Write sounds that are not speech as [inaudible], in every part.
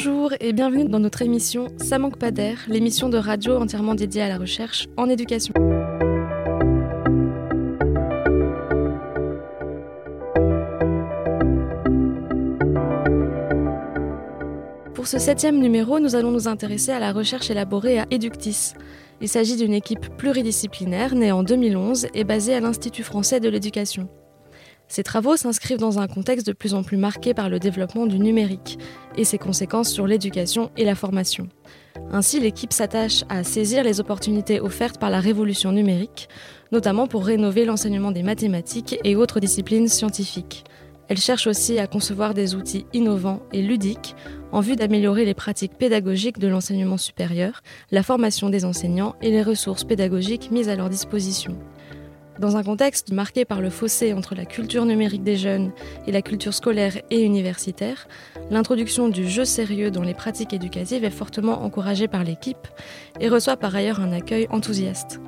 Bonjour et bienvenue dans notre émission Ça manque pas d'air, l'émission de radio entièrement dédiée à la recherche en éducation. Pour ce septième numéro, nous allons nous intéresser à la recherche élaborée à Eductis. Il s'agit d'une équipe pluridisciplinaire née en 2011 et basée à l'Institut français de l'éducation. Ces travaux s'inscrivent dans un contexte de plus en plus marqué par le développement du numérique et ses conséquences sur l'éducation et la formation. Ainsi, l'équipe s'attache à saisir les opportunités offertes par la révolution numérique, notamment pour rénover l'enseignement des mathématiques et autres disciplines scientifiques. Elle cherche aussi à concevoir des outils innovants et ludiques en vue d'améliorer les pratiques pédagogiques de l'enseignement supérieur, la formation des enseignants et les ressources pédagogiques mises à leur disposition. Dans un contexte marqué par le fossé entre la culture numérique des jeunes et la culture scolaire et universitaire, l'introduction du jeu sérieux dans les pratiques éducatives est fortement encouragée par l'équipe et reçoit par ailleurs un accueil enthousiaste.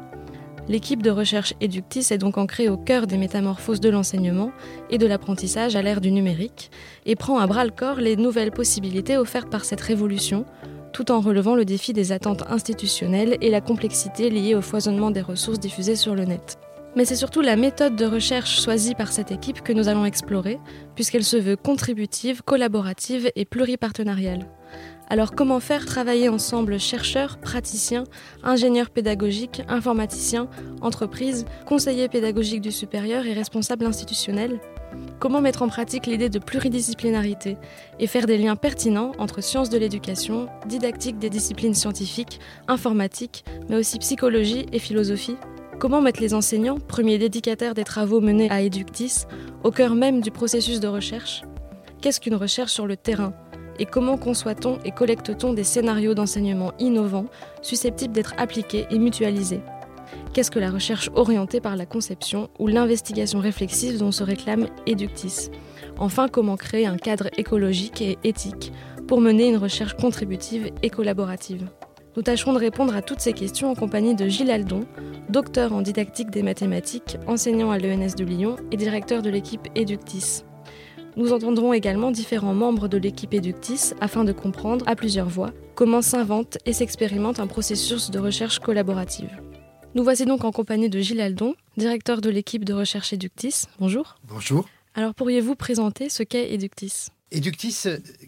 L'équipe de recherche Eductis est donc ancrée au cœur des métamorphoses de l'enseignement et de l'apprentissage à l'ère du numérique et prend à bras le corps les nouvelles possibilités offertes par cette révolution, tout en relevant le défi des attentes institutionnelles et la complexité liée au foisonnement des ressources diffusées sur le net. Mais c'est surtout la méthode de recherche choisie par cette équipe que nous allons explorer, puisqu'elle se veut contributive, collaborative et pluripartenariale. Alors comment faire travailler ensemble chercheurs, praticiens, ingénieurs pédagogiques, informaticiens, entreprises, conseillers pédagogiques du supérieur et responsables institutionnels? Comment mettre en pratique l'idée de pluridisciplinarité et faire des liens pertinents entre sciences de l'éducation, didactique des disciplines scientifiques, informatique, mais aussi psychologie et philosophie? Comment mettre les enseignants, premiers dédicataires des travaux menés à Eductis, au cœur même du processus de recherche? Qu'est-ce qu'une recherche sur le terrain? Et comment conçoit-on et collecte-t-on des scénarios d'enseignement innovants susceptibles d'être appliqués et mutualisés? Qu'est-ce que la recherche orientée par la conception ou l'investigation réflexive dont se réclame Eductis? Enfin, comment créer un cadre écologique et éthique pour mener une recherche contributive et collaborative? Nous tâcherons de répondre à toutes ces questions en compagnie de Gilles Aldon, docteur en didactique des mathématiques, enseignant à l'ENS de Lyon et directeur de l'équipe Eductis. Nous entendrons également différents membres de l'équipe Eductis afin de comprendre, à plusieurs voix, comment s'invente et s'expérimente un processus de recherche collaborative. Nous voici donc en compagnie de Gilles Aldon, directeur de l'équipe de recherche Eductis. Bonjour. Bonjour. Alors pourriez-vous présenter ce qu'est Eductis? Eductis,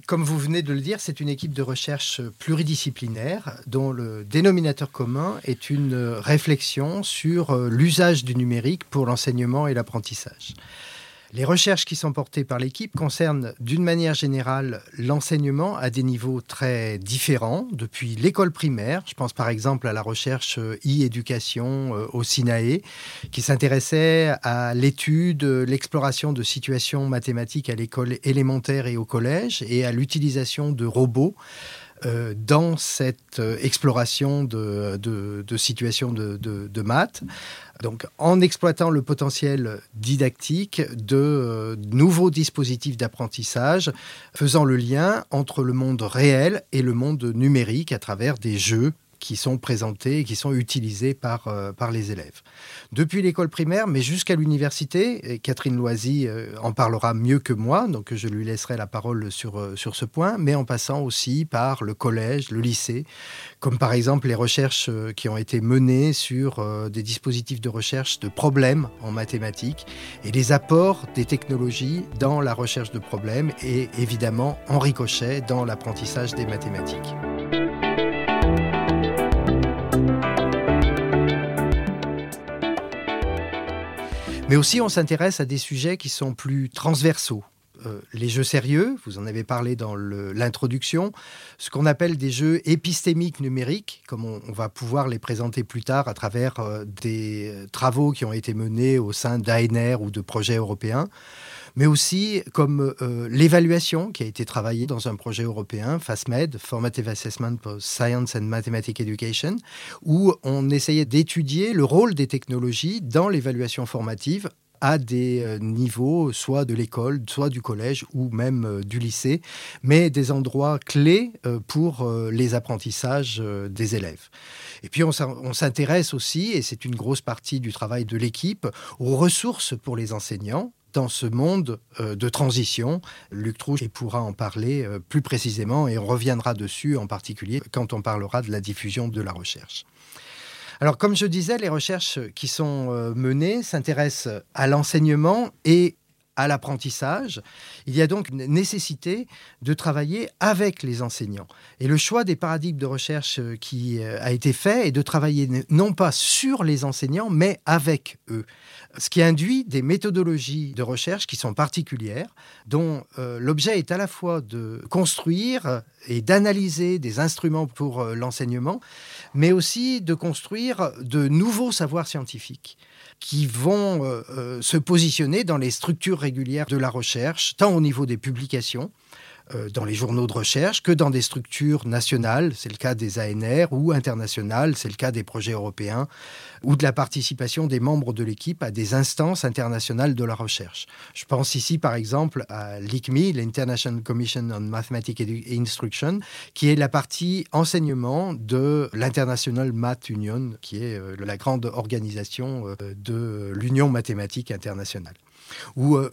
comme vous venez de le dire, c'est une équipe de recherche pluridisciplinaire dont le dénominateur commun est une réflexion sur l'usage du numérique pour l'enseignement et l'apprentissage. Les recherches qui sont portées par l'équipe concernent d'une manière générale l'enseignement à des niveaux très différents, depuis l'école primaire, je pense par exemple à la recherche e-éducation au SINAE, qui s'intéressait à l'étude, l'exploration de situations mathématiques à l'école élémentaire et au collège, et à l'utilisation de robots dans cette exploration de, situations de, maths. Donc, en exploitant le potentiel didactique de nouveaux dispositifs d'apprentissage, faisant le lien entre le monde réel et le monde numérique à travers des jeux qui sont présentés et qui sont utilisés par, euh, par les élèves. Depuis l'école primaire, mais jusqu'à l'université, Catherine Loisy euh, en parlera mieux que moi, donc je lui laisserai la parole sur, euh, sur ce point, mais en passant aussi par le collège, le lycée, comme par exemple les recherches qui ont été menées sur des dispositifs de recherche de problèmes en mathématiques et les apports des technologies dans la recherche de problèmes et évidemment en ricochet dans l'apprentissage des mathématiques. Mais aussi, on s'intéresse à des sujets qui sont plus transversaux. Euh, les jeux sérieux, vous en avez parlé dans l'introduction, ce qu'on appelle des jeux épistémiques numériques, comme on, va pouvoir les présenter plus tard à travers euh, des euh, travaux qui ont été menés au sein d'ANR ou de projets européens mais aussi comme euh, l'évaluation qui a été travaillée dans un projet européen, FASMED, Formative Assessment for Science and Mathematics Education, où on essayait d'étudier le rôle des technologies dans l'évaluation formative à des euh, niveaux, soit de l'école, soit du collège ou même euh, du lycée, mais des endroits clés pour les apprentissages des élèves. Et puis on s'intéresse aussi, et c'est une grosse partie du travail de l'équipe, aux ressources pour les enseignants dans ce monde euh, de transition. Luc Trouche pourra en parler euh, plus précisément et on reviendra dessus en particulier quand on parlera de la diffusion de la recherche. Alors comme je disais, les recherches qui sont euh, menées s'intéressent à l'enseignement et à l'apprentissage, il y a donc une nécessité de travailler avec les enseignants. Et le choix des paradigmes de recherche qui a été fait est de travailler non pas sur les enseignants, mais avec eux ce qui induit des méthodologies de recherche qui sont particulières, dont euh, l'objet est à la fois de construire et d'analyser des instruments pour euh, l'enseignement, mais aussi de construire de nouveaux savoirs scientifiques qui vont euh, se positionner dans les structures régulières de la recherche, tant au niveau des publications, dans les journaux de recherche que dans des structures nationales, c'est le cas des ANR, ou internationales, c'est le cas des projets européens, ou de la participation des membres de l'équipe à des instances internationales de la recherche. Je pense ici par exemple à l'ICMI, l'International Commission on Mathematics Instruction, qui est la partie enseignement de l'International Math Union, qui est euh, la grande organisation euh, de l'Union mathématique internationale. Ou euh,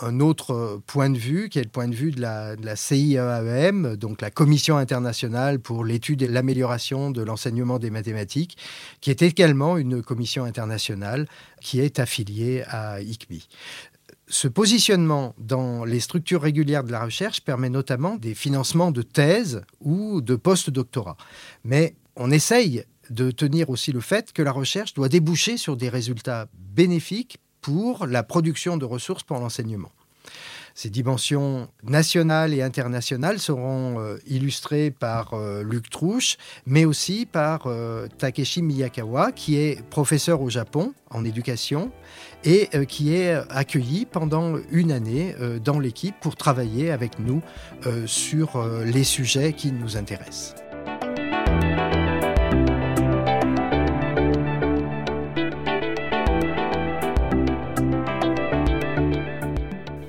un autre point de vue, qui est le point de vue de la, de la CIEAM, donc la Commission internationale pour l'étude et l'amélioration de l'enseignement des mathématiques, qui est également une commission internationale qui est affiliée à ICMI. Ce positionnement dans les structures régulières de la recherche permet notamment des financements de thèses ou de post-doctorat. Mais on essaye de tenir aussi le fait que la recherche doit déboucher sur des résultats bénéfiques pour la production de ressources pour l'enseignement. Ces dimensions nationales et internationales seront euh, illustrées par euh, Luc Trouche, mais aussi par euh, Takeshi Miyakawa, qui est professeur au Japon en éducation et qui est accueilli pendant une année dans l'équipe pour travailler avec nous sur les sujets qui nous intéressent.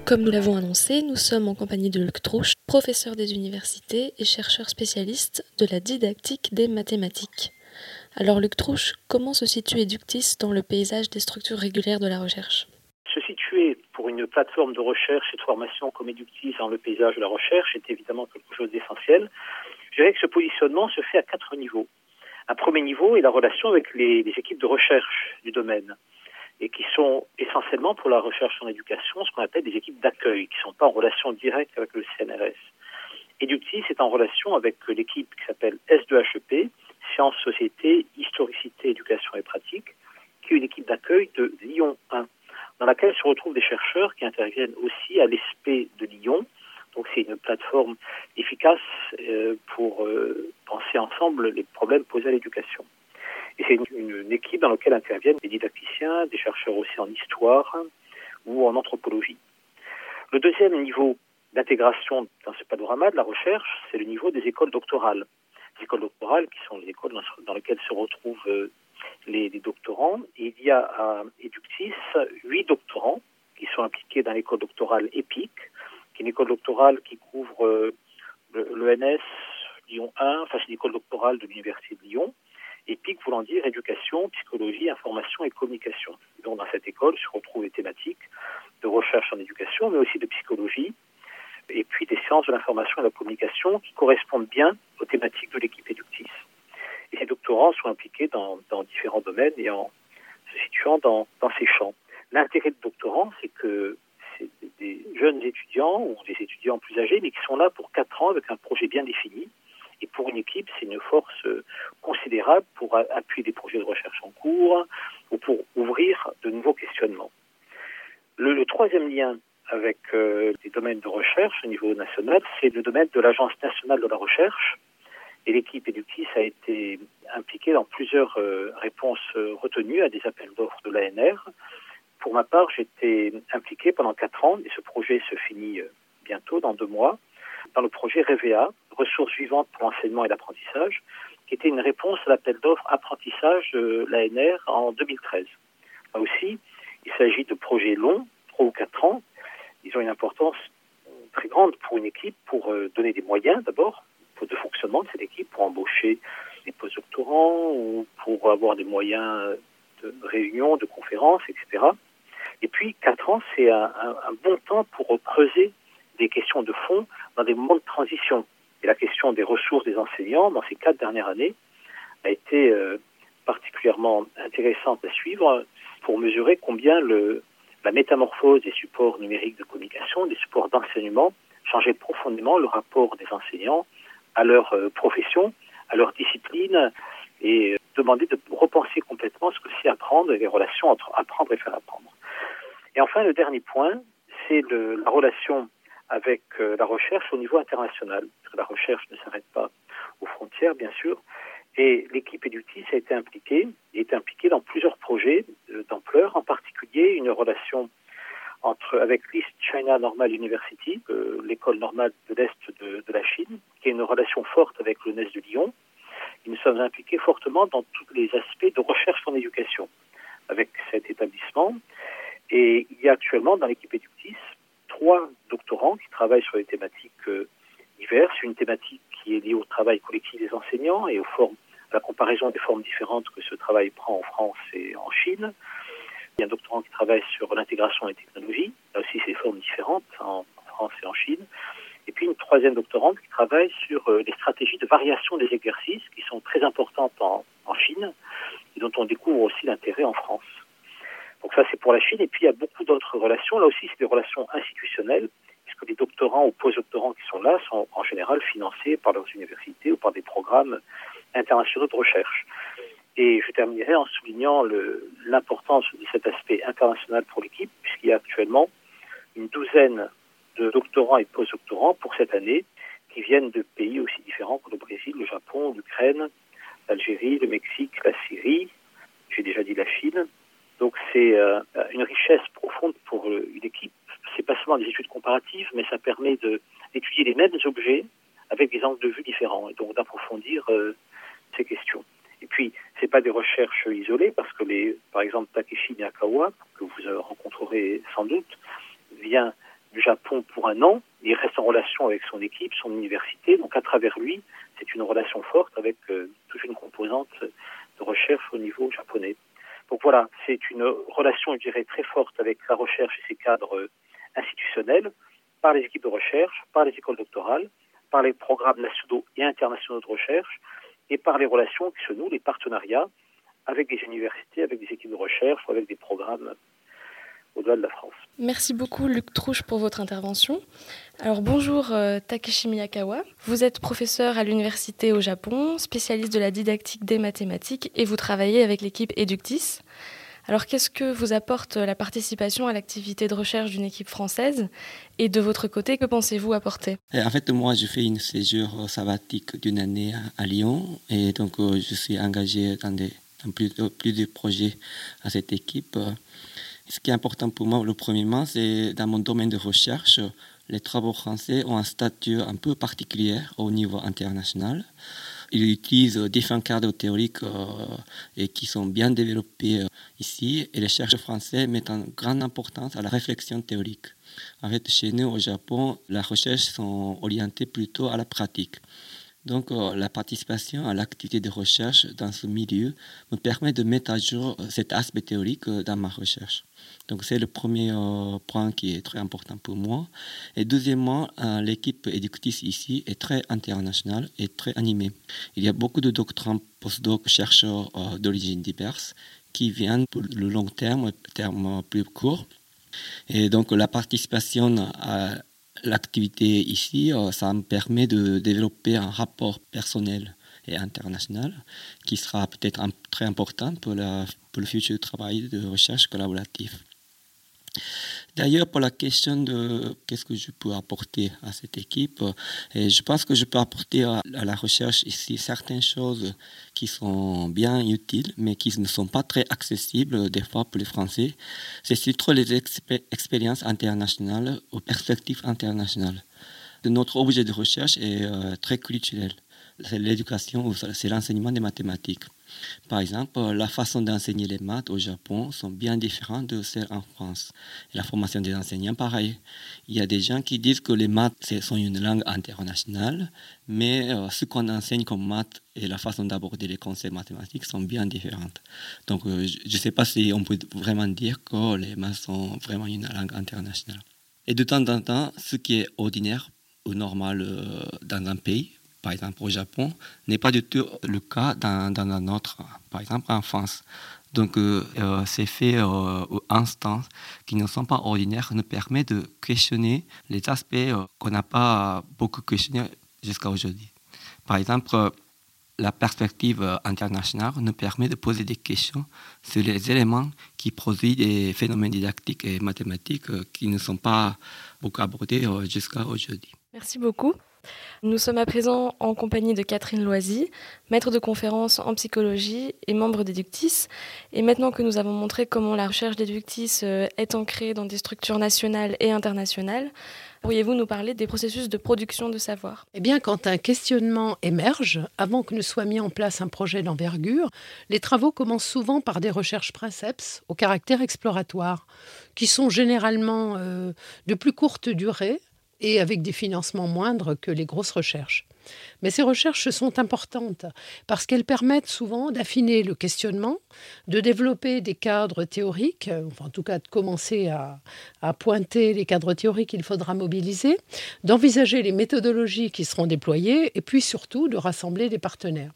Comme nous l'avons annoncé, nous sommes en compagnie de Luc Trouche, professeur des universités et chercheur spécialiste de la didactique des mathématiques. Alors Luc Trouche, comment se situe Eductis dans le paysage des structures régulières de la recherche? Se situer pour une plateforme de recherche et de formation comme Eductis dans le paysage de la recherche est évidemment quelque chose d'essentiel. Je dirais que ce positionnement se fait à quatre niveaux. Un premier niveau est la relation avec les, les équipes de recherche du domaine et qui sont essentiellement pour la recherche en éducation ce qu'on appelle des équipes d'accueil, qui ne sont pas en relation directe avec le CNRS. Eductis est en relation avec l'équipe qui s'appelle S2HEP, Sciences, Société, Historicité, Éducation et Pratique, qui est une équipe d'accueil de Lyon 1, dans laquelle se retrouvent des chercheurs qui interviennent aussi à l'ESP de Lyon. Donc c'est une plateforme efficace euh, pour euh, penser ensemble les problèmes posés à l'éducation. Et c'est une, équipe dans laquelle interviennent des didacticiens, des chercheurs aussi en histoire ou en anthropologie. Le deuxième niveau d'intégration dans ce panorama de la recherche, c'est le niveau des écoles doctorales. Les écoles doctorales qui sont les écoles dans, lesquelles se retrouvent euh, les, doctorants. Et il y a à Eductis huit doctorants qui sont impliqués dans l'école doctorale EPIC, qui est une école doctorale qui couvre euh, l'ENS Lyon 1, enfin c'est l'école doctorale de l'Université de Lyon, EPIC voulant dire éducation, psychologie, information et communication. Donc dans cette école se retrouvent des thématiques de recherche en éducation, mais aussi de psychologie, et puis des sciences de l'information et de la communication qui correspondent bien aux thématiques de l'équipe Eductis. Et ces doctorants sont impliqués dans, différents domaines et en se situant dans, ces champs. L'intérêt de doctorants, c'est que c'est des jeunes étudiants ou des étudiants plus âgés, mais qui sont là pour quatre ans avec un projet bien défini et pour une équipe, c'est une force euh, considérable pour appuyer des projets de recherche en cours ou pour ouvrir de nouveaux questionnements. Le, troisième lien avec euh, les domaines de recherche au niveau national, c'est le domaine de l'Agence nationale de la recherche. Et l'équipe Eductis a été impliquée dans plusieurs euh, réponses retenues à des appels d'offres de l'ANR. Pour ma part, j'étais impliqué pendant quatre ans et ce projet se finit bientôt, dans deux mois dans le projet REVEA, ressources vivantes pour l'enseignement et l'apprentissage, qui était une réponse à l'appel d'offres apprentissage de l'ANR en 2013. Là aussi, il s'agit de projets longs, trois ou quatre ans. Ils ont une importance très grande pour une équipe, pour euh, donner des moyens d'abord de fonctionnement de cette équipe, pour embaucher des postdoctorants ou pour avoir des moyens de réunions, de conférences, etc. Et puis puis, quatre ans, c'est un, bon temps pour creuser des questions de fond dans des moments de transition. Et la question des ressources des enseignants dans ces quatre dernières années a été euh, particulièrement intéressante à suivre pour mesurer combien le, la métamorphose des supports numériques de communication, des supports d'enseignement, changeait profondément le rapport des enseignants à leur euh, profession, à leur discipline et euh, demander de repenser complètement ce que c'est apprendre et les relations entre apprendre et faire apprendre. Et enfin, le dernier point, c'est la relation avec euh, la recherche au niveau international. La recherche ne s'arrête pas aux frontières, bien sûr, et l'équipe Edutis a été impliquée, est impliquée dans plusieurs projets d'ampleur, en particulier une relation entre, avec l'East China Normal University, euh, l'école normale de l'Est de, la Chine, qui a une relation forte avec le NES de Lyon. Nous sommes impliqués fortement dans tous les aspects de recherche en éducation avec cet établissement. Et il y a actuellement dans l'équipe Eductis trois doctorants qui travaillent sur des thématiques euh, diverses. Une thématique qui est liée au travail collectif des enseignants et aux formes, à la comparaison des formes différentes que ce travail prend en France et en Chine. Il y a un doctorant qui travaille sur l'intégration des technologies. Là aussi, des formes différentes en France et en Chine. Et puis une troisième doctorante qui travaille sur euh, les stratégies de variation des exercices qui sont très importantes en Chine et dont on découvre aussi l'intérêt en France. Donc ça, c'est pour la Chine. Et puis, il y a beaucoup d'autres relations. Là aussi, c'est des relations institutionnelles, puisque les doctorants ou postdoctorants qui sont là sont en général financés par leurs universités ou par des programmes internationaux de recherche. Et je terminerai en soulignant l'importance de cet aspect international pour l'équipe, puisqu'il y a actuellement une douzaine de doctorants et postdoctorants pour cette année qui viennent de pays aussi différents que le Brésil, le Japon, l'Ukraine, l'Algérie, le Mexique, la Syrie, j'ai déjà dit la Chine. Donc c'est euh, une richesse profonde pour euh, une équipe. C'est pas seulement des études comparatives, mais ça permet d'étudier les mêmes objets avec des angles de vue différents et donc d'approfondir euh, ces questions. Et puis, c'est pas des recherches isolées parce que les, par exemple, Takeshi Miyakawa, que vous rencontrerez sans doute, vient du Japon pour un an. Il reste en relation avec son équipe, son université. Donc, à travers lui, c'est une relation forte avec euh, toute une composante de recherche au niveau japonais. Donc voilà, c'est une relation, je dirais, très forte avec la recherche et ses cadres euh, institutionnels, par les équipes de recherche, par les écoles doctorales, par les programmes nationaux et internationaux de recherche, et par les relations qui se nouent, les partenariats avec des universités, avec des équipes de recherche ou avec des programmes au-delà de la France. Merci beaucoup Luc Trouche pour votre intervention. Alors bonjour euh, Takeshi Miyakawa. Vous êtes professeur à l'université au Japon, spécialiste de la didactique des mathématiques et vous travaillez avec l'équipe Eductis. Alors qu'est-ce que vous apporte la participation à l'activité de recherche d'une équipe française? Et de votre côté, que pensez-vous apporter? En fait, moi, je fais une séjour sabbatique d'une année à, Lyon et donc euh, je suis engagé dans, des, dans plusieurs projets à cette équipe. Ce qui est important pour moi, le premièrement, c'est dans mon domaine de recherche, les travaux français ont un statut un peu particulier au niveau international. Ils utilisent différents cadres théoriques euh, et qui sont bien développés euh, ici. Et les chercheurs français mettent une grande importance à la réflexion théorique. En fait, chez nous au Japon, la recherche sont orientées plutôt à la pratique. Donc, euh, la participation à l'activité de recherche dans ce milieu me permet de mettre à jour cet aspect théorique dans ma recherche. Donc c'est le premier euh, point qui est très important pour moi. Et deuxièmement, euh, l'équipe éducative ici est très internationale et très animée. Il y a beaucoup de doctorants, postdocs, chercheurs euh, d'origine diverses qui viennent pour le long terme, terme plus court. Et donc la participation à l'activité ici, ça me permet de développer un rapport personnel et international qui sera peut-être très important pour le futur travail de recherche collaborative. D'ailleurs, pour la question de qu'est-ce que je peux apporter à cette équipe, et je pense que je peux apporter à, la recherche ici certaines choses qui sont bien utiles, mais qui ne sont pas très accessibles des fois pour les Français. C'est surtout les expériences internationales ou perspectives internationales. Notre objet de recherche est euh, très culturel l'éducation c'est l'enseignement des mathématiques. Par exemple, la façon d'enseigner les maths au Japon sont bien différentes de celles en France. La formation des enseignants, pareil. Il y a des gens qui disent que les maths sont une langue internationale, mais euh, ce qu'on enseigne comme maths et la façon d'aborder les concepts mathématiques sont bien différentes. Donc, euh, je ne sais pas si on peut vraiment dire que les maths sont vraiment une langue internationale. Et de temps en temps, ce qui est ordinaire ou normal euh, dans un pays, par exemple au Japon, n'est pas du tout le cas dans, un autre, par exemple en France. Donc, euh, euh, ces faits euh, ou instances qui ne sont pas ordinaires nous permettent de questionner les aspects qu'on n'a pas beaucoup questionnés jusqu'à aujourd'hui. Par exemple, la perspective internationale nous permet de poser des questions sur les éléments qui produisent des phénomènes didactiques et mathématiques qui ne sont pas beaucoup abordés jusqu'à aujourd'hui. Merci beaucoup. Nous sommes à présent en compagnie de Catherine Loisy, maître de conférence en psychologie et membre d'Eductis. Et maintenant que nous avons montré comment la recherche d'Eductis euh, est ancrée dans des structures nationales et internationales, pourriez-vous nous parler des processus de production de savoir? Eh bien, quand un questionnement émerge, avant que ne soit mis en place un projet d'envergure, les travaux commencent souvent par des recherches princeps au caractère exploratoire, qui sont généralement euh, de plus courte durée, et avec des financements moindres que les grosses recherches. Mais ces recherches sont importantes parce qu'elles permettent souvent d'affiner le questionnement, de développer des cadres théoriques, enfin en tout cas de commencer à, à pointer les cadres théoriques qu'il faudra mobiliser, d'envisager les méthodologies qui seront déployées et puis surtout de rassembler des partenaires.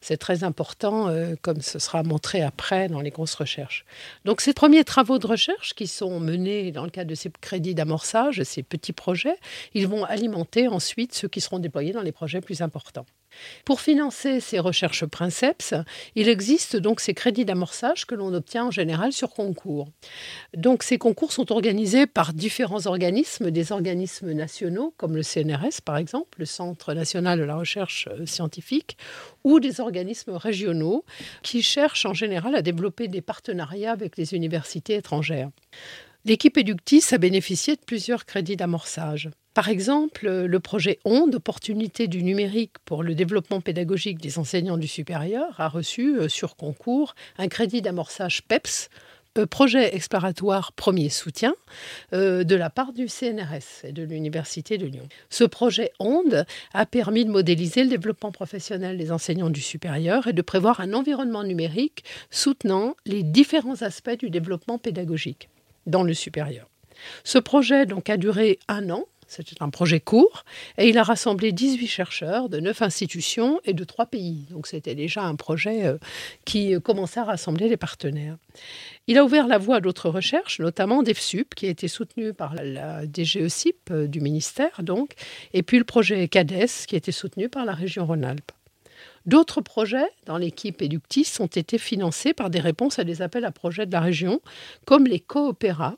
C'est très important, euh, comme ce sera montré après dans les grosses recherches. Donc ces premiers travaux de recherche qui sont menés dans le cadre de ces crédits d'amorçage, ces petits projets, ils vont alimenter ensuite ceux qui seront déployés dans les projets plus importants. Pour financer ces recherches princeps, il existe donc ces crédits d'amorçage que l'on obtient en général sur concours. Donc ces concours sont organisés par différents organismes, des organismes nationaux comme le CNRS par exemple, le Centre national de la recherche euh, scientifique, ou des organismes régionaux qui cherchent en général à développer des partenariats avec les universités étrangères. L'équipe Eductis a bénéficié de plusieurs crédits d'amorçage. Par exemple, le projet ONDE, Opportunité du numérique pour le développement pédagogique des enseignants du supérieur, a reçu euh, sur concours un crédit d'amorçage PEPS, euh, projet exploratoire premier soutien, euh, de la part du CNRS et de l'Université de Lyon. Ce projet ONDE a permis de modéliser le développement professionnel des enseignants du supérieur et de prévoir un environnement numérique soutenant les différents aspects du développement pédagogique dans le supérieur. Ce projet donc a duré un an c'était un projet court et il a rassemblé 18 chercheurs de 9 institutions et de 3 pays. Donc c'était déjà un projet euh, qui euh, commençait à rassembler les partenaires. Il a ouvert la voie à d'autres recherches, notamment DEFSUP, qui a été soutenu par la DGECIP euh, du ministère, donc, et puis le projet CADES, qui a été soutenu par la région Rhône-Alpes. D'autres projets dans l'équipe Eductis ont été financés par des réponses à des appels à projets de la région, comme les coopéras,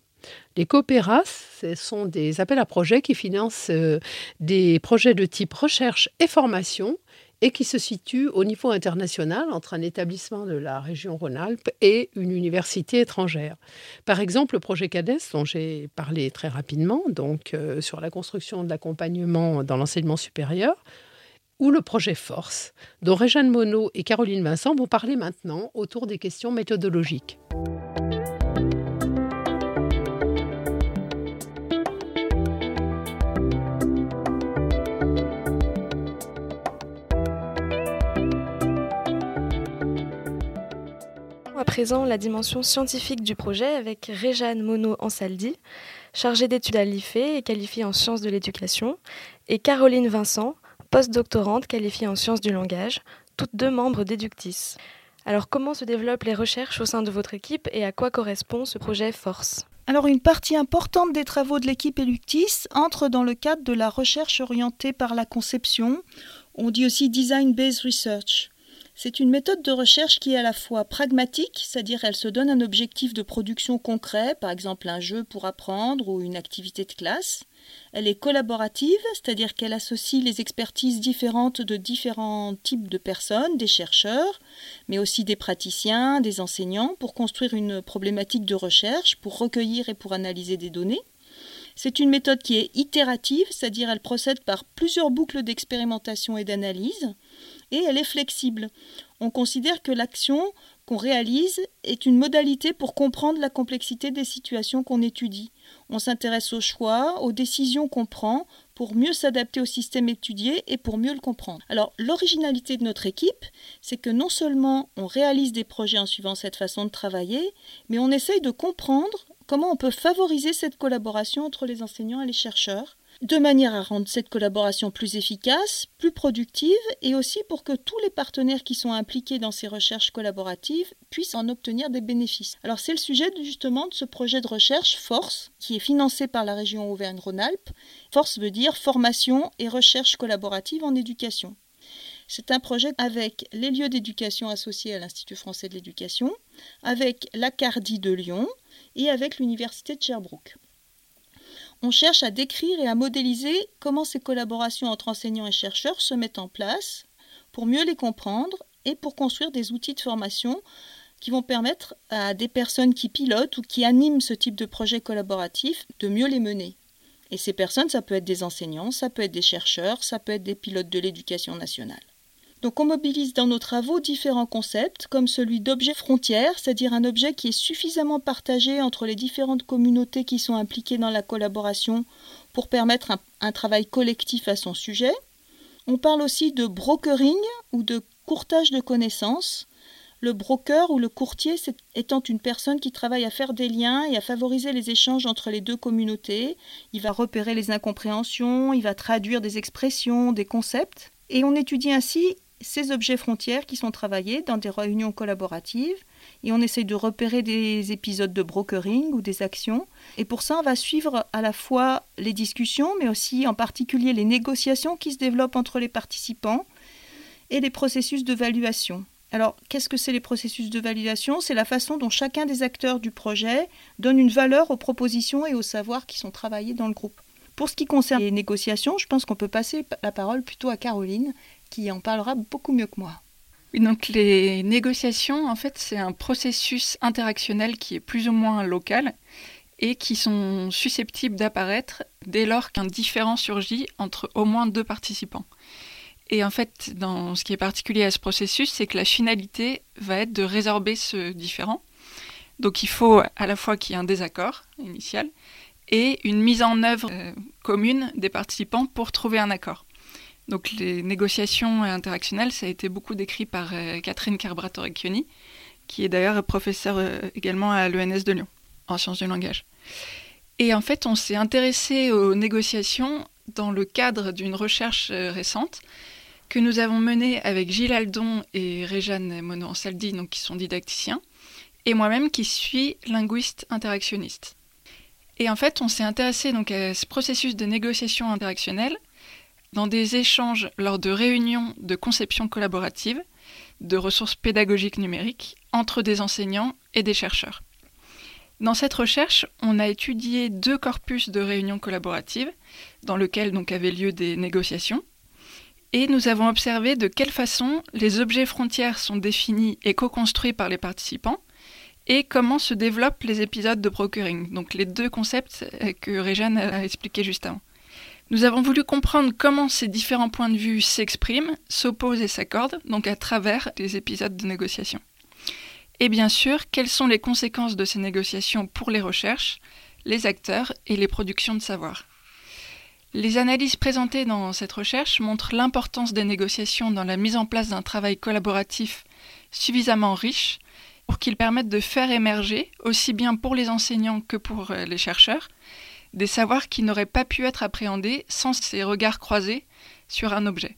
les coopéras, ce sont des appels à projets qui financent euh, des projets de type recherche et formation et qui se situent au niveau international entre un établissement de la région Rhône-Alpes et une université étrangère. Par exemple, le projet CADES, dont j'ai parlé très rapidement, donc euh, sur la construction de l'accompagnement dans l'enseignement supérieur, ou le projet Force, dont Réjeanne Monod et Caroline Vincent vont parler maintenant autour des questions méthodologiques. Présent la dimension scientifique du projet avec Réjeanne Monod-Ansaldi, chargée d'études à l'IFE et qualifiée en sciences de l'éducation, et Caroline Vincent, postdoctorante qualifiée en sciences du langage, toutes deux membres d'Eductis. Alors comment se développent les recherches au sein de votre équipe et à quoi correspond ce projet Force? Alors une partie importante des travaux de l'équipe Eluctis entre dans le cadre de la recherche orientée par la conception. On dit aussi design-based research. C'est une méthode de recherche qui est à la fois pragmatique, c'est-à-dire elle se donne un objectif de production concret, par exemple un jeu pour apprendre ou une activité de classe. Elle est collaborative, c'est-à-dire qu'elle associe les expertises différentes de différents types de personnes, des chercheurs, mais aussi des praticiens, des enseignants, pour construire une problématique de recherche, pour recueillir et pour analyser des données. C'est une méthode qui est itérative, c'est-à-dire elle procède par plusieurs boucles d'expérimentation et d'analyse, et elle est flexible. On considère que l'action qu'on réalise est une modalité pour comprendre la complexité des situations qu'on étudie. On s'intéresse aux choix, aux décisions qu'on prend pour mieux s'adapter au système étudié et pour mieux le comprendre. Alors l'originalité de notre équipe, c'est que non seulement on réalise des projets en suivant cette façon de travailler, mais on essaye de comprendre comment on peut favoriser cette collaboration entre les enseignants et les chercheurs de manière à rendre cette collaboration plus efficace, plus productive et aussi pour que tous les partenaires qui sont impliqués dans ces recherches collaboratives puissent en obtenir des bénéfices. Alors c'est le sujet justement de ce projet de recherche FORCE qui est financé par la région Auvergne-Rhône-Alpes. FORCE veut dire formation et recherche collaborative en éducation. C'est un projet avec les lieux d'éducation associés à l'Institut français de l'éducation, avec l'Acadie de Lyon et avec l'Université de Sherbrooke on cherche à décrire et à modéliser comment ces collaborations entre enseignants et chercheurs se mettent en place pour mieux les comprendre et pour construire des outils de formation qui vont permettre à des personnes qui pilotent ou qui animent ce type de projet collaboratif de mieux les mener. Et ces personnes, ça peut être des enseignants, ça peut être des chercheurs, ça peut être des pilotes de l'éducation nationale. Donc on mobilise dans nos travaux différents concepts, comme celui d'objet frontière, c'est-à-dire un objet qui est suffisamment partagé entre les différentes communautés qui sont impliquées dans la collaboration pour permettre un, travail collectif à son sujet. On parle aussi de brokering ou de courtage de connaissances. Le broker ou le courtier étant une personne qui travaille à faire des liens et à favoriser les échanges entre les deux communautés. Il va repérer les incompréhensions, il va traduire des expressions, des concepts. Et on étudie ainsi ces objets frontières qui sont travaillés dans des réunions collaboratives et on essaye de repérer des épisodes de brokering ou des actions. Et pour ça, on va suivre à la fois les discussions, mais aussi en particulier les négociations qui se développent entre les participants et les processus de validation. Alors, qu'est-ce que c'est les processus de validation C'est la façon dont chacun des acteurs du projet donne une valeur aux propositions et aux savoirs qui sont travaillés dans le groupe. Pour ce qui concerne les négociations, je pense qu'on peut passer la parole plutôt à Caroline, qui en parlera beaucoup mieux que moi. donc les négociations, en fait, c'est un processus interactionnel qui est plus ou moins local et qui sont susceptibles d'apparaître dès lors qu'un différent surgit entre au moins deux participants. Et en fait, dans ce qui est particulier à ce processus, c'est que la finalité va être de résorber ce différent. Donc il faut à la fois qu'il y ait un désaccord initial et une mise en œuvre euh, commune des participants pour trouver un accord. Donc les négociations interactionnelles, ça a été beaucoup décrit par euh, Catherine Carbrator-Chioni, qui est d'ailleurs professeure euh, également à l'ENS de Lyon, en sciences du langage. Et en fait, on s'est intéressé aux négociations dans le cadre d'une recherche euh, récente que nous avons menée avec Gilles Aldon et Réjeanne Mono-Ansaldi, qui sont didacticiens, et moi-même qui suis linguiste interactionniste. Et en fait, on s'est intéressé donc à ce processus de négociation interactionnelle dans des échanges lors de réunions de conception collaborative de ressources pédagogiques numériques entre des enseignants et des chercheurs. Dans cette recherche, on a étudié deux corpus de réunions collaboratives dans lesquels avaient lieu des négociations et nous avons observé de quelle façon les objets frontières sont définis et co-construits par les participants et comment se développent les épisodes de brokering, donc les deux concepts que Réjeanne a expliqués juste avant. Nous avons voulu comprendre comment ces différents points de vue s'expriment, s'opposent et s'accordent, donc à travers les épisodes de négociation. Et bien sûr, quelles sont les conséquences de ces négociations pour les recherches, les acteurs et les productions de savoir? Les analyses présentées dans cette recherche montrent l'importance des négociations dans la mise en place d'un travail collaboratif suffisamment riche pour qu'ils permettent de faire émerger, aussi bien pour les enseignants que pour euh, les chercheurs, des savoirs qui n'auraient pas pu être appréhendés sans ces regards croisés sur un objet.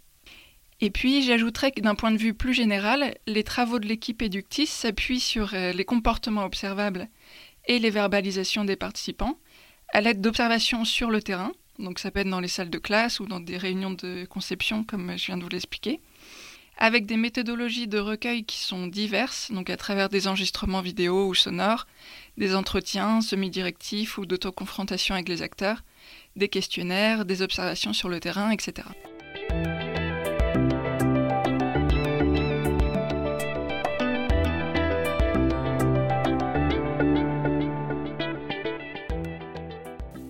Et puis j'ajouterais que d'un point de vue plus général, les travaux de l'équipe Eductis s'appuient sur euh, les comportements observables et les verbalisations des participants à l'aide d'observations sur le terrain, donc ça peut être dans les salles de classe ou dans des réunions de conception comme je viens de vous l'expliquer, avec des méthodologies de recueil qui sont diverses, donc à travers des enregistrements vidéo ou sonores, des entretiens semi-directifs ou d'autoconfrontation avec les acteurs, des questionnaires, des observations sur le terrain, etc.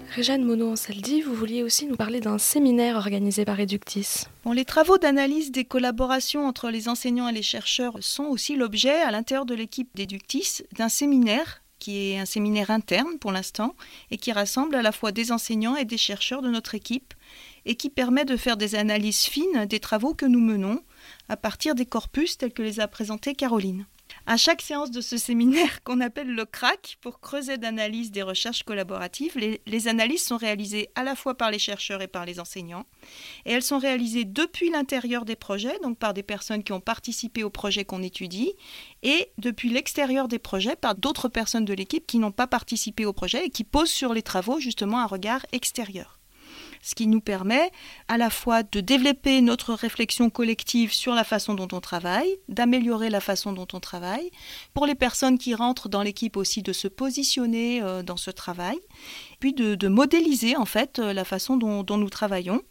Marie-Jeanne Monod-Ansaldi, vous vouliez aussi nous parler d'un séminaire organisé par Eductis. Bon, les travaux d'analyse des collaborations entre les enseignants et les chercheurs sont aussi l'objet, à l'intérieur de l'équipe d'Eductis, d'un séminaire qui est un séminaire interne pour l'instant et qui rassemble à la fois des enseignants et des chercheurs de notre équipe et qui permet de faire des analyses fines des travaux que nous menons à partir des corpus tels que les a présentés Caroline. À chaque séance de ce séminaire [laughs] qu'on appelle le CRAC, pour creuser d'analyse des recherches collaboratives, les, les, analyses sont réalisées à la fois par les chercheurs et par les enseignants. Et elles sont réalisées depuis l'intérieur des projets, donc par des personnes qui ont participé au projet qu'on étudie, et depuis l'extérieur des projets par d'autres personnes de l'équipe qui n'ont pas participé au projet et qui posent sur les travaux justement un regard extérieur ce qui nous permet à la fois de développer notre réflexion collective sur la façon dont on travaille, d'améliorer la façon dont on travaille, pour les personnes qui rentrent dans l'équipe aussi de se positionner euh, dans ce travail, puis de, modéliser en fait euh, la façon dont, nous travaillons.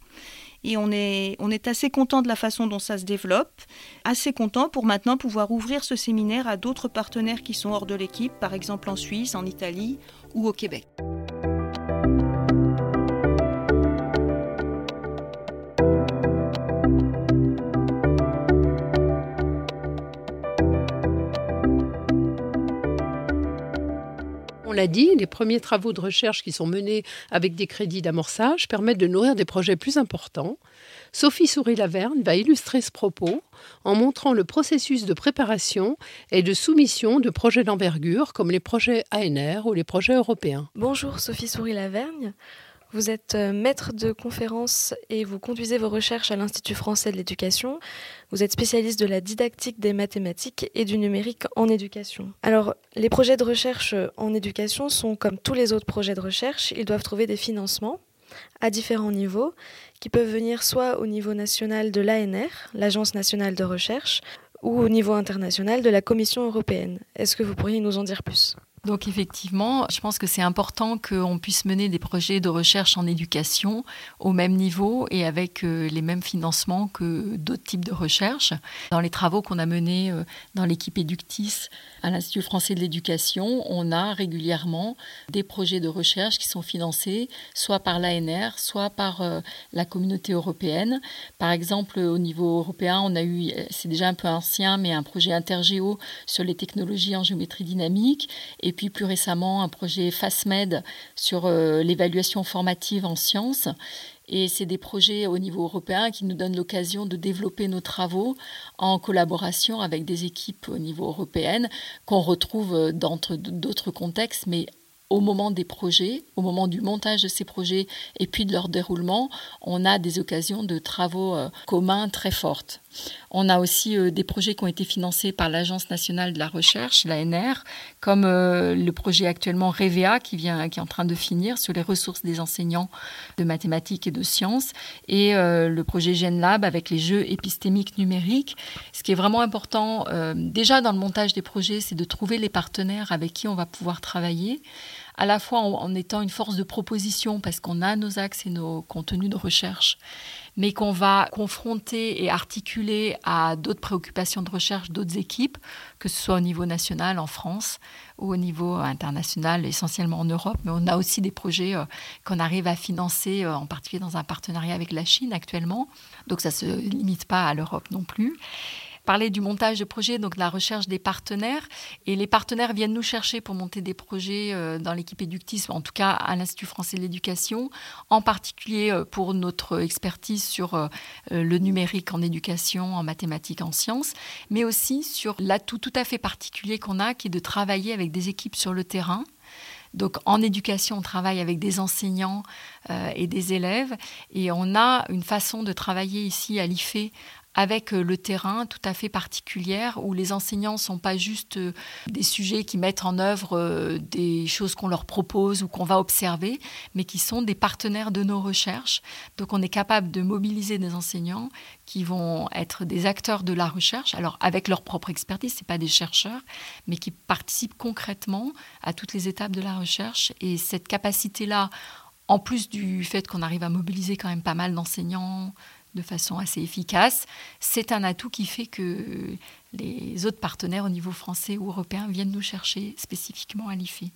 Et on est, on est assez content de la façon dont ça se développe, assez content pour maintenant pouvoir ouvrir ce séminaire à d'autres partenaires qui sont hors de l'équipe, par exemple en Suisse, en Italie ou au Québec. On l'a dit, les premiers travaux de recherche qui sont menés avec des crédits d'amorçage permettent de nourrir des projets plus importants. Sophie Souris-Laverne va illustrer ce propos en montrant le processus de préparation et de soumission de projets d'envergure comme les projets ANR ou les projets européens. Bonjour Sophie Souris-Lavergne. Vous êtes euh, maître de conférence et vous conduisez vos recherches à l'Institut français de l'éducation. Vous êtes spécialiste de la didactique des mathématiques et du numérique en éducation. Alors, les projets de recherche en éducation sont comme tous les autres projets de recherche, ils doivent trouver des financements à différents niveaux qui peuvent venir soit au niveau national de l'ANR, l'Agence nationale de recherche, ou au niveau international de la Commission européenne. Est-ce que vous pourriez nous en dire plus? Donc effectivement, je pense que c'est important qu'on puisse mener des projets de recherche en éducation au même niveau et avec euh, les mêmes financements que d'autres types de recherche. Dans les travaux qu'on a menés euh, dans l'équipe Eductis à l'Institut français de l'éducation, on a régulièrement des projets de recherche qui sont financés soit par l'ANR, soit par euh, la communauté européenne. Par exemple, au niveau européen, on a eu, c'est déjà un peu ancien, mais un projet intergéo sur les technologies en géométrie dynamique. Et et puis plus récemment un projet FASMED sur euh, l'évaluation formative en sciences. Et c'est des projets au niveau européen qui nous donnent l'occasion de développer nos travaux en collaboration avec des équipes au niveau européen qu'on retrouve dans d'autres contextes, mais au moment des projets, au moment du montage de ces projets et puis de leur déroulement, on a des occasions de travaux euh, communs très fortes. On a aussi euh, des projets qui ont été financés par l'Agence nationale de la recherche, l'ANR, comme euh, le projet actuellement REVEA qui, vient, qui est en train de finir sur les ressources des enseignants de mathématiques et de sciences, et le projet GenLab avec les jeux épistémiques numériques. Ce qui est vraiment important, déjà dans le montage des projets, c'est de trouver les partenaires avec qui on va pouvoir travailler à la fois en, étant une force de proposition parce qu'on a nos axes et nos contenus de recherche, mais qu'on va confronter et articuler à d'autres préoccupations de recherche d'autres équipes, que ce soit au niveau national en France ou au niveau international, essentiellement en Europe. Mais on a aussi des projets euh, qu'on arrive à financer, euh, en particulier dans un partenariat avec la Chine actuellement. Donc ça ne se limite pas à l'Europe non plus parler du montage de projets, donc la recherche des partenaires. Et les partenaires viennent nous chercher pour monter des projets euh, dans l'équipe éductive, en tout cas à l'Institut français de l'éducation, en particulier euh, pour notre expertise sur euh, le numérique en éducation, en mathématiques, en sciences, mais aussi sur l'atout tout à fait particulier qu'on a, qui est de travailler avec des équipes sur le terrain. Donc en éducation, on travaille avec des enseignants et des élèves et on a une façon de travailler ici à l'IFE avec euh, le terrain tout à fait particulière où les enseignants ne sont pas juste euh, des sujets qui mettent en œuvre euh, des choses qu'on leur propose ou qu'on va observer, mais qui sont des partenaires de nos recherches. Donc on est capable de mobiliser des enseignants qui vont être des acteurs de la recherche, alors avec leur propre expertise, ce pas des chercheurs, mais qui participent concrètement à toutes les étapes de la recherche. Et cette capacité-là, en plus du fait qu'on arrive à mobiliser quand même pas mal d'enseignants, de façon assez efficace, c'est un atout qui fait que les autres partenaires au niveau français ou européen viennent nous chercher spécifiquement à l'IFI.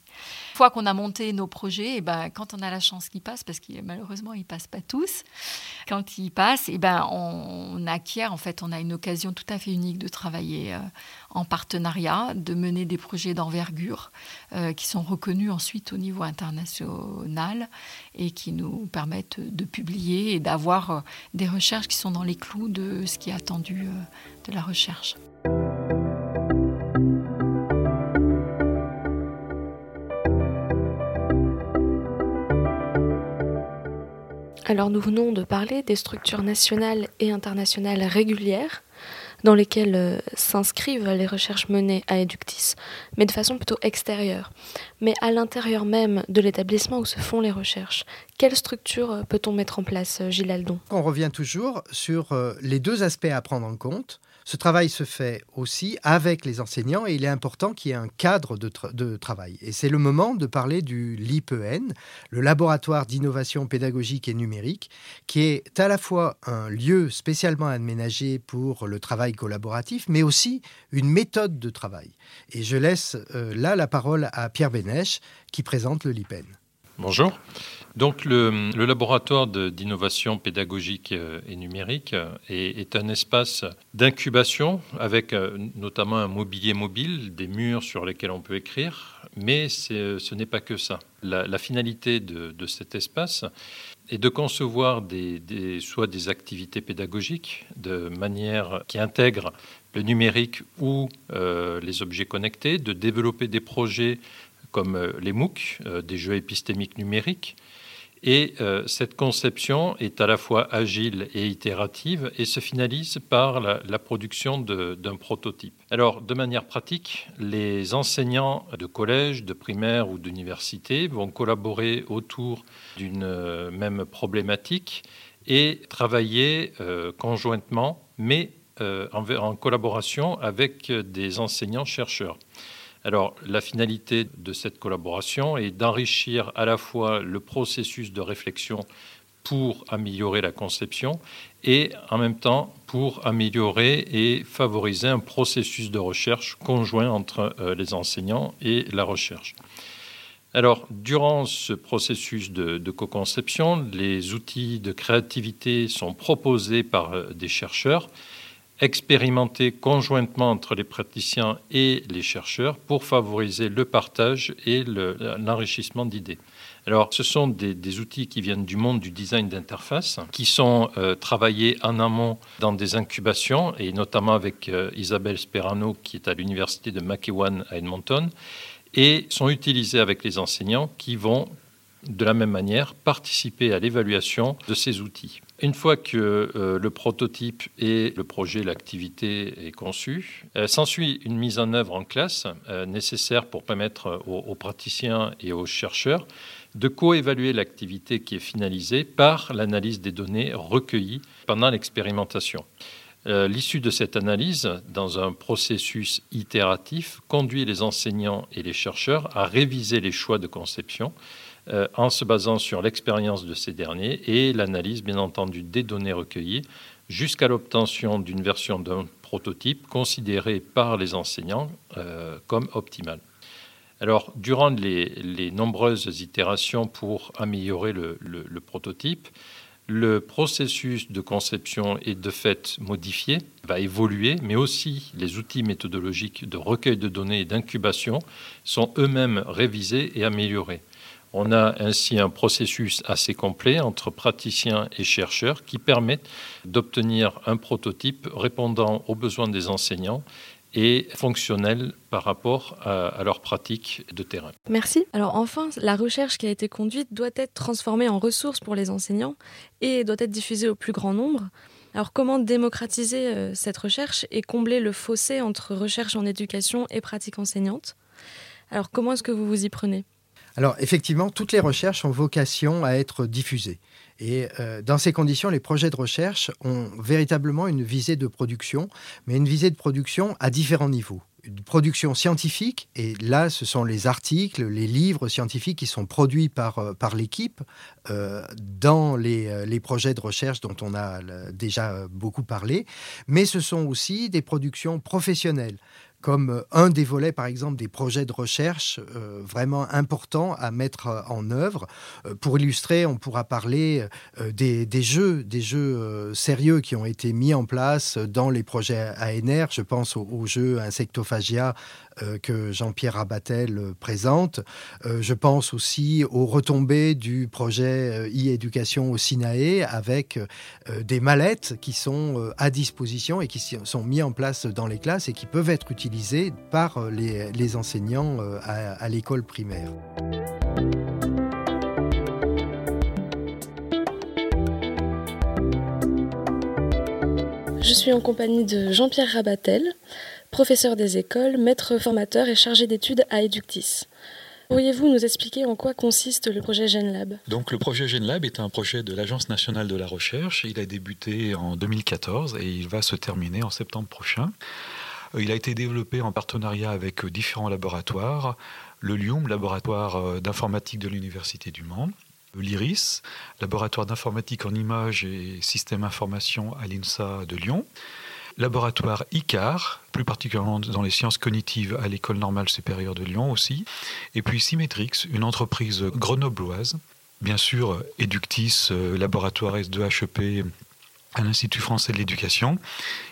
Une fois qu'on a monté nos projets, et eh ben, quand on a la chance qu'ils passent, parce que malheureusement ils passent pas tous, quand ils passent, et eh ben, on, acquiert, en fait, on a une occasion tout à fait unique de travailler euh, en partenariat, de mener des projets d'envergure euh, qui sont reconnus ensuite au niveau international et qui nous permettent de publier et d'avoir euh, des recherches qui sont dans les clous de ce qui est attendu de la recherche. Alors nous venons de parler des structures nationales et internationales régulières dans lesquelles euh, s'inscrivent les recherches menées à Eductis, mais de façon plutôt extérieure. Mais à l'intérieur même de l'établissement où se font les recherches, quelle structure euh, peut-on mettre en place, euh, Gilles Aldon? On revient toujours sur les deux aspects à prendre en compte. Ce travail se fait aussi avec les enseignants et il est important qu'il y ait un cadre de, travail. Et c'est le moment de parler du LIPEN, le laboratoire d'innovation pédagogique et numérique, qui est à la fois un lieu spécialement aménagé pour le travail collaboratif, mais aussi une méthode de travail. Et je laisse euh, là la parole à Pierre Bénèche qui présente le LIPEN. Bonjour. Donc le, laboratoire d'innovation pédagogique euh, et numérique euh, est, un espace d'incubation avec euh, notamment un mobilier mobile, des murs sur lesquels on peut écrire, mais ce n'est pas que ça. La, finalité de, cet espace est de concevoir soit des activités pédagogiques de manière qui intègre le numérique ou les objets connectés, de développer des projets comme les MOOC, des jeux épistémiques numériques, et euh, cette conception est à la fois agile et itérative et se finalise par la, production d'un prototype. Alors, de manière pratique, les enseignants de collège, de primaire ou d'université vont collaborer autour d'une euh, même problématique et travailler euh, conjointement, mais en collaboration avec des enseignants-chercheurs. Alors, la finalité de cette collaboration est d'enrichir à la fois le processus de réflexion pour améliorer la conception et en même temps pour améliorer et favoriser un processus de recherche conjoint entre euh, les enseignants et la recherche. Alors, durant ce processus de, co-conception, les outils de créativité sont proposés par euh, des chercheurs expérimenté conjointement entre les praticiens et les chercheurs pour favoriser le partage et l'enrichissement d'idées. Alors, ce sont des, outils qui viennent du monde du design d'interface, qui sont euh, travaillés en amont dans des incubations, et notamment avec euh, Isabelle Sperano, qui est à l'université de McEwan à Edmonton, et sont utilisés avec les enseignants qui vont de la même manière, participer à l'évaluation de ces outils. Une fois que euh, le prototype et le projet, l'activité est conçu, euh, s'ensuit une mise en œuvre en classe euh, nécessaire pour permettre aux, praticiens et aux chercheurs de co-évaluer l'activité qui est finalisée par l'analyse des données recueillies pendant l'expérimentation. L'issue de cette analyse, dans un processus itératif, conduit les enseignants et les chercheurs à réviser les choix de conception euh, en se basant sur l'expérience de ces derniers et l'analyse, bien entendu, des données recueillies jusqu'à l'obtention d'une version d'un prototype considéré par les enseignants euh, comme optimale. Alors, durant les, nombreuses itérations pour améliorer le, prototype, le processus de conception est de fait modifié, va évoluer, mais aussi les outils méthodologiques de recueil de données et d'incubation sont eux-mêmes révisés et améliorés. On a ainsi un processus assez complet entre praticiens et chercheurs qui permettent d'obtenir un prototype répondant aux besoins des enseignants et fonctionnel par rapport à, leur pratique de terrain. Merci. Alors enfin, la recherche qui a été conduite doit être transformée en ressources pour les enseignants et doit être diffusée au plus grand nombre. Alors comment démocratiser euh, cette recherche et combler le fossé entre recherche en éducation et pratique enseignante? Alors comment est-ce que vous vous y prenez? Alors effectivement, toutes les recherches ont vocation à être diffusées. Et euh, dans ces conditions, les projets de recherche ont véritablement une visée de production, mais une visée de production à différents niveaux. une production scientifique, et là, ce sont les articles, les livres scientifiques qui sont produits par, euh, par l'équipe euh, dans les, les, projets de recherche dont on a déjà beaucoup parlé, mais ce sont aussi des productions professionnelles comme euh, un des volets, par exemple, des projets de recherche euh, vraiment importants à mettre euh, en œuvre. pour illustrer, on pourra parler des, jeux, des jeux sérieux qui ont été mis en place dans les projets ANR. Je pense au, au jeu Insectophagia que Jean-Pierre Rabatel euh, présente. Euh, je pense aussi aux retombées du projet e-éducation au Sinaé avec des mallettes qui sont à disposition et qui sont mises en place dans les classes et qui peuvent être utilisées par les, enseignants à l'école primaire. Je suis en compagnie de Jean-Pierre Rabatel, professeur des écoles, maître formateur et chargé d'études à Eductis. Pourriez-vous nous expliquer en quoi consiste le projet GenLab? Donc le projet GenLab est un projet de l'Agence nationale de la recherche. Il a débuté en 2014 et il va se terminer en septembre prochain. Il a été développé en partenariat avec différents laboratoires, le LIUM, laboratoire euh, d'informatique de l'Université du Mans, l'IRIS, laboratoire d'informatique en images et systèmes information à l'INSA de Lyon, laboratoire ICAR, plus particulièrement dans les sciences cognitives à l'École normale supérieure de Lyon aussi, et puis Symmetrix, une entreprise grenobloise, bien sûr Eductis, euh, laboratoire S2HEP à l'Institut français de l'éducation,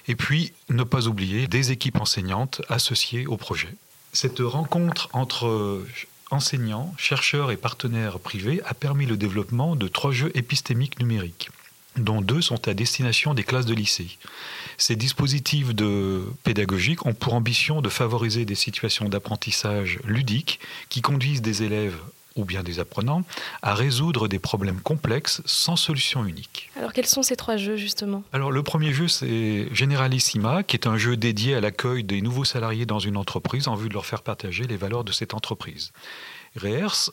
et puis ne pas oublier des équipes enseignantes associées au projet. Cette rencontre entre enseignants, chercheurs et partenaires privés a permis le développement de trois jeux épistémiques numériques dont deux sont à destination des classes de lycée. Ces dispositifs de pédagogiques ont pour ambition de favoriser des situations d'apprentissage ludiques qui conduisent des élèves ou bien des apprenants à résoudre des problèmes complexes sans solution unique. Alors quels sont ces trois jeux justement? Alors le premier jeu c'est Generalissima qui est un jeu dédié à l'accueil des nouveaux salariés dans une entreprise en vue de leur faire partager les valeurs de cette entreprise. Reers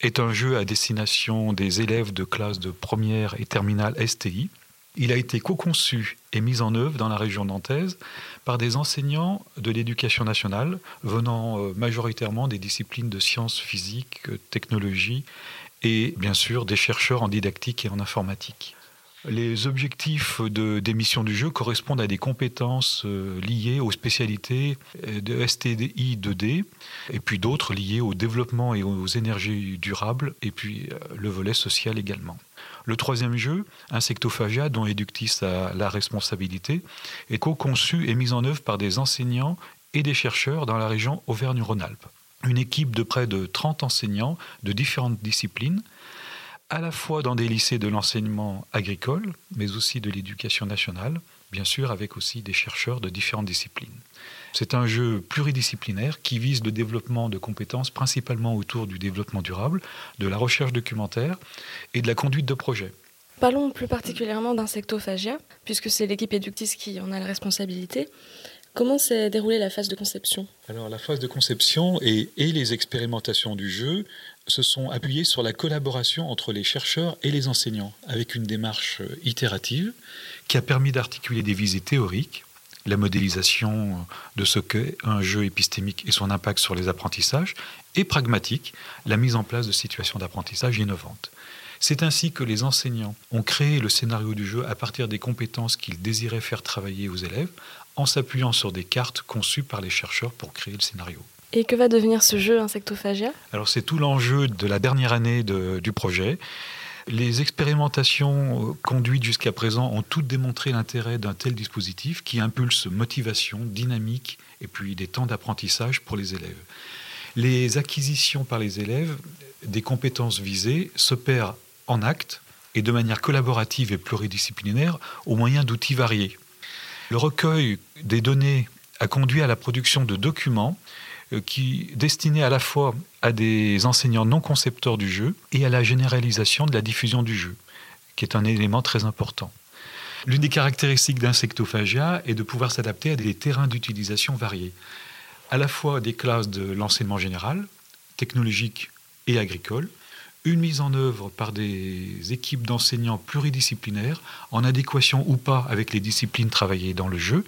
est un jeu à destination des élèves de classe de première et terminale STI. Il a été co-conçu et mis en œuvre dans la région nantaise par des enseignants de l'éducation nationale venant euh, majoritairement des disciplines de sciences physiques, technologie et bien sûr des chercheurs en didactique et en informatique. Les objectifs de, des missions du jeu correspondent à des compétences euh, liées aux spécialités euh, de STI 2D, et puis d'autres liées au développement et aux énergies durables, et puis euh, le volet social également. Le troisième jeu, Insectophagia, dont Eductis a la responsabilité, est co-conçu et mis en œuvre par des enseignants et des chercheurs dans la région Auvergne-Rhône-Alpes. Une équipe de près de 30 enseignants de différentes disciplines à la fois dans des lycées de l'enseignement agricole, mais aussi de l'éducation nationale, bien sûr avec aussi des chercheurs de différentes disciplines. C'est un jeu pluridisciplinaire qui vise le développement de compétences principalement autour du développement durable, de la recherche documentaire et de la conduite de projets. Parlons plus particulièrement d'insectophagia, puisque c'est l'équipe Eductis qui en a la responsabilité. Comment s'est déroulée la phase de conception? Alors la phase de conception et, et, les expérimentations du jeu se sont appuyées sur la collaboration entre les chercheurs et les enseignants, avec une démarche euh, itérative qui a permis d'articuler des visées théoriques, la modélisation de ce qu'est un jeu épistémique et son impact sur les apprentissages, et pragmatique, la mise en place de situations d'apprentissage innovantes. C'est ainsi que les enseignants ont créé le scénario du jeu à partir des compétences qu'ils désiraient faire travailler aux élèves, en s'appuyant sur des cartes conçues par les chercheurs pour créer le scénario. Et que va devenir ce jeu Insectophagia? Alors c'est tout l'enjeu de la dernière année du projet. Les expérimentations euh, conduites jusqu'à présent ont toutes démontré l'intérêt d'un tel dispositif qui impulse motivation, dynamique et puis des temps d'apprentissage pour les élèves. Les acquisitions par les élèves des compétences visées s'opèrent en acte et de manière collaborative et pluridisciplinaire au moyen d'outils variés. Le recueil des données a conduit à la production de documents qui destinés à la fois à des enseignants non concepteurs du jeu et à la généralisation de la diffusion du jeu, qui est un élément très important. L'une des caractéristiques d'Insectophagia est de pouvoir s'adapter à des terrains d'utilisation variés, à la fois des classes de l'enseignement général, technologique et agricole, une mise en œuvre par des équipes d'enseignants pluridisciplinaires, en adéquation ou pas avec les disciplines travaillées dans le jeu,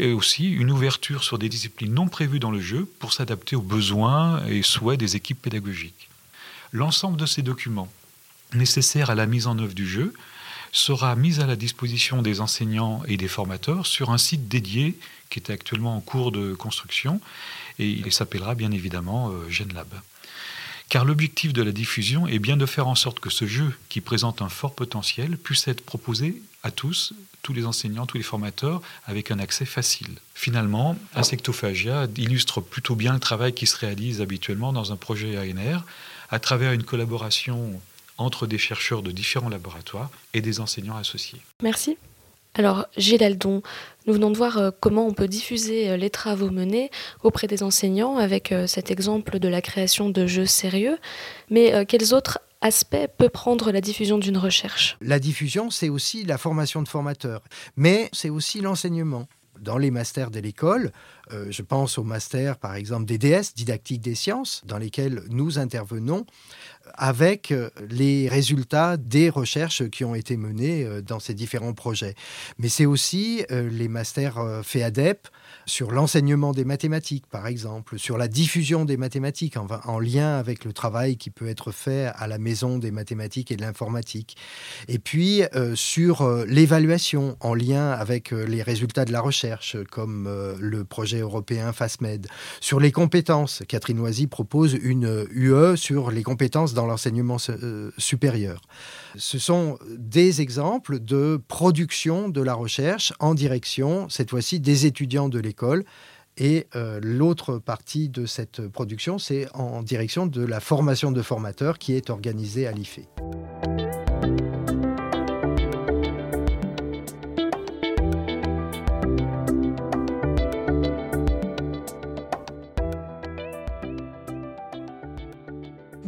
et aussi une ouverture sur des disciplines non prévues dans le jeu pour s'adapter aux besoins et souhaits des équipes pédagogiques. L'ensemble de ces documents nécessaires à la mise en œuvre du jeu sera mis à la disposition des enseignants et des formateurs sur un site dédié qui est actuellement en cours de construction et il s'appellera bien évidemment euh, GenLab. Car l'objectif de la diffusion est bien de faire en sorte que ce jeu, qui présente un fort potentiel, puisse être proposé à tous, tous les enseignants, tous les formateurs, avec un accès facile. Finalement, Insectophagia illustre plutôt bien le travail qui se réalise habituellement dans un projet ANR, à travers une collaboration entre des chercheurs de différents laboratoires et des enseignants associés. Merci. Alors, Gilles Aldon, nous venons de voir euh, comment on peut diffuser euh, les travaux menés auprès des enseignants avec euh, cet exemple de la création de jeux sérieux. Mais quels autres aspects peut prendre la diffusion d'une recherche? La diffusion, c'est aussi la formation de formateurs, mais c'est aussi l'enseignement. Dans les masters de l'école, je pense au master par exemple DDS, didactique des sciences, dans lesquels nous intervenons avec euh, les résultats des recherches qui ont été menées euh, dans ces différents projets. Mais c'est aussi euh, les masters FEADEP sur l'enseignement des mathématiques, par exemple, sur la diffusion des mathématiques en, en, lien avec le travail qui peut être fait à la maison des mathématiques et de l'informatique. Et puis sur l'évaluation en lien avec les résultats de la recherche, comme le projet européen FASMED. Sur les compétences, Catherine Noisy propose une UE sur les compétences dans l'enseignement euh, supérieur. Ce sont des exemples de production de la recherche en direction, cette fois-ci, des étudiants de l'école. Et euh, l'autre partie de cette production, c'est en direction de la formation de formateurs qui est organisée à l'IFE.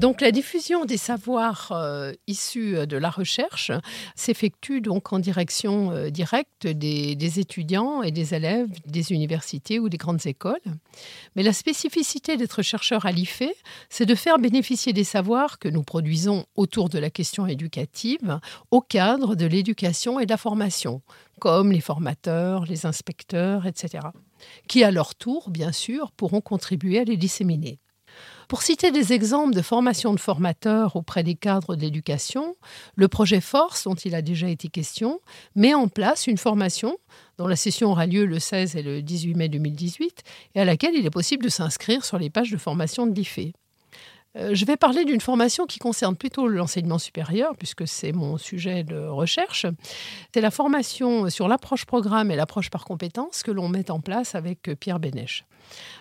Donc la diffusion des savoirs euh, issus euh, de la recherche s'effectue donc en direction euh, directe des, des, étudiants et des élèves des universités ou des grandes écoles. Mais la spécificité d'être chercheur à l'IFE, c'est de faire bénéficier des savoirs que nous produisons autour de la question éducative au cadre de l'éducation et de la formation, comme les formateurs, les inspecteurs, etc., qui à leur tour, bien sûr, pourront contribuer à les disséminer. Pour citer des exemples de formation de formateurs auprès des cadres d'éducation, le projet Force, dont il a déjà été question, met en place une formation dont la session aura lieu le 16 et le 18 mai 2018 et à laquelle il est possible de s'inscrire sur les pages de formation de l'IFE. Euh, je vais parler d'une formation qui concerne plutôt l'enseignement supérieur, puisque c'est mon sujet de recherche. C'est la formation sur l'approche programme et l'approche par compétences que l'on met en place avec Pierre Bénèche.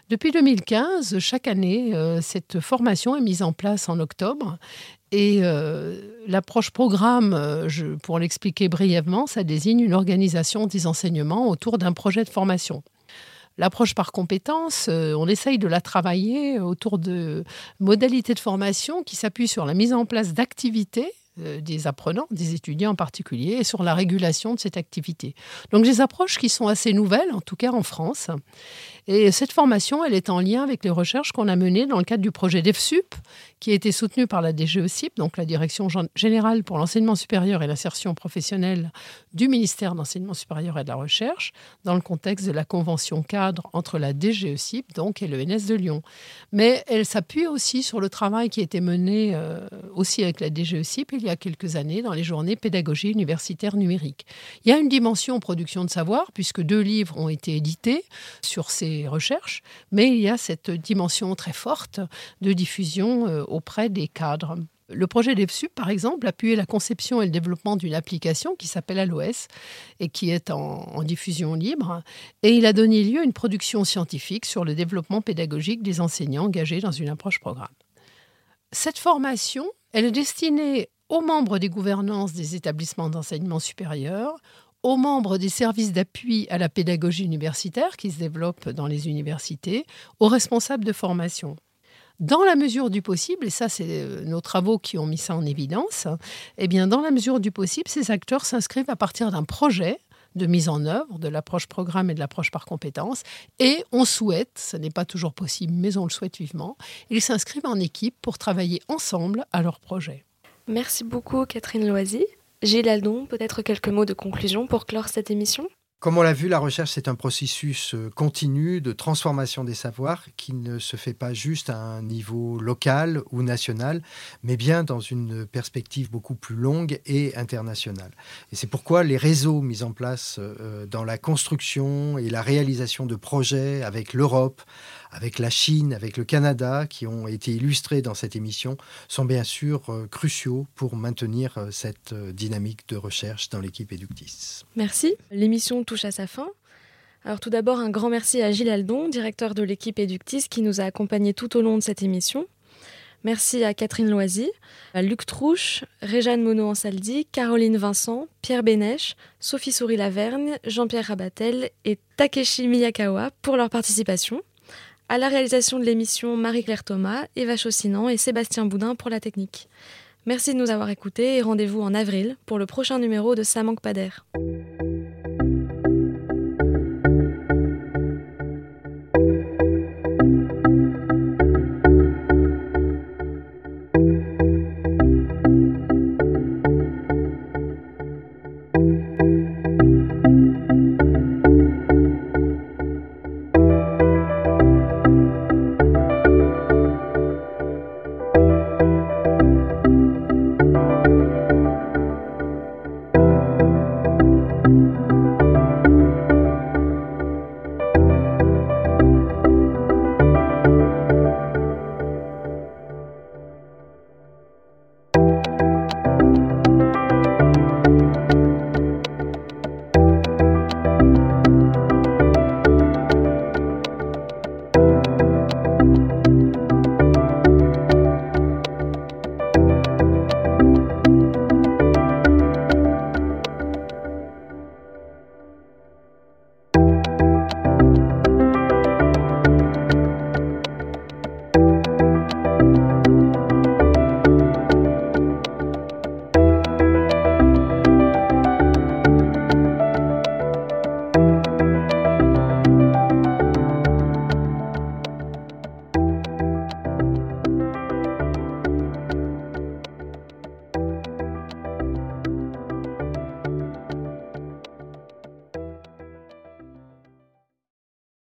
Depuis 2015, chaque année, euh, cette formation est mise en place en octobre. Et euh, l'approche programme, pour l'expliquer brièvement, ça désigne une organisation des enseignements autour d'un projet de formation. L'approche par compétences, euh, on essaye de la travailler autour de modalités de formation qui s'appuient sur la mise en place d'activités euh, des apprenants, des étudiants en particulier, et sur la régulation de cette activité. Donc des approches qui sont assez nouvelles, en tout cas en France, et cette formation, elle est en lien avec les recherches qu'on a menées dans le cadre du projet DEFSUP, qui a été soutenu par la DGECIP, donc la Direction générale pour l'enseignement supérieur et l'insertion professionnelle du ministère d'enseignement supérieur et de la recherche, dans le contexte de la convention cadre entre la DGECIP donc, et l'ENS de Lyon. Mais elle s'appuie aussi sur le travail qui a été mené euh, aussi avec la DGECIP il y a quelques années dans les journées pédagogie universitaire numérique. Il y a une dimension production de savoir, puisque deux livres ont été édités sur ces recherches, mais il y a cette dimension très forte de diffusion euh, auprès des cadres. Le projet DevSup, par exemple, appuyait la conception et le développement d'une application qui s'appelle ALOS et qui est en, en, diffusion libre. Et il a donné lieu à une production scientifique sur le développement pédagogique des enseignants engagés dans une approche programme. Cette formation, elle est destinée aux membres des gouvernances des établissements d'enseignement supérieur, aux membres des services d'appui à la pédagogie universitaire qui se développent dans les universités, aux responsables de formation. Dans la mesure du possible, et ça c'est euh, nos travaux qui ont mis ça en évidence, eh bien dans la mesure du possible, ces acteurs s'inscrivent à partir d'un projet de mise en œuvre de l'approche programme et de l'approche par compétences. Et on souhaite, ce n'est pas toujours possible, mais on le souhaite vivement, ils s'inscrivent en équipe pour travailler ensemble à leur projet. Merci beaucoup Catherine Loisy. Gilles Aldon, peut-être quelques mots de conclusion pour clore cette émission? Comme on l'a vu, la recherche, c'est un processus euh, continu de transformation des savoirs qui ne se fait pas juste à un niveau local ou national, mais bien dans une perspective beaucoup plus longue et internationale. Et c'est pourquoi les réseaux mis en place euh, dans la construction et la réalisation de projets avec l'Europe, avec la Chine, avec le Canada, qui ont été illustrés dans cette émission, sont bien sûr euh, cruciaux pour maintenir euh, cette euh, dynamique de recherche dans l'équipe Eductis. Merci. L'émission touche à sa fin. Alors tout d'abord, un grand merci à Gilles Aldon, directeur de l'équipe Eductis, qui nous a accompagnés tout au long de cette émission. Merci à Catherine Loisy, à Luc Trouche, Réjeanne Monod-Ansaldi, Caroline Vincent, Pierre Bénèche, Sophie Souris-Lavergne, Jean-Pierre Rabatel et Takeshi Miyakawa pour leur participation. À la réalisation de l'émission, Marie-Claire Thomas, Eva Chaussinan et Sébastien Boudin pour la technique. Merci de nous avoir écoutés et rendez-vous en avril pour le prochain numéro de Ça manque pas.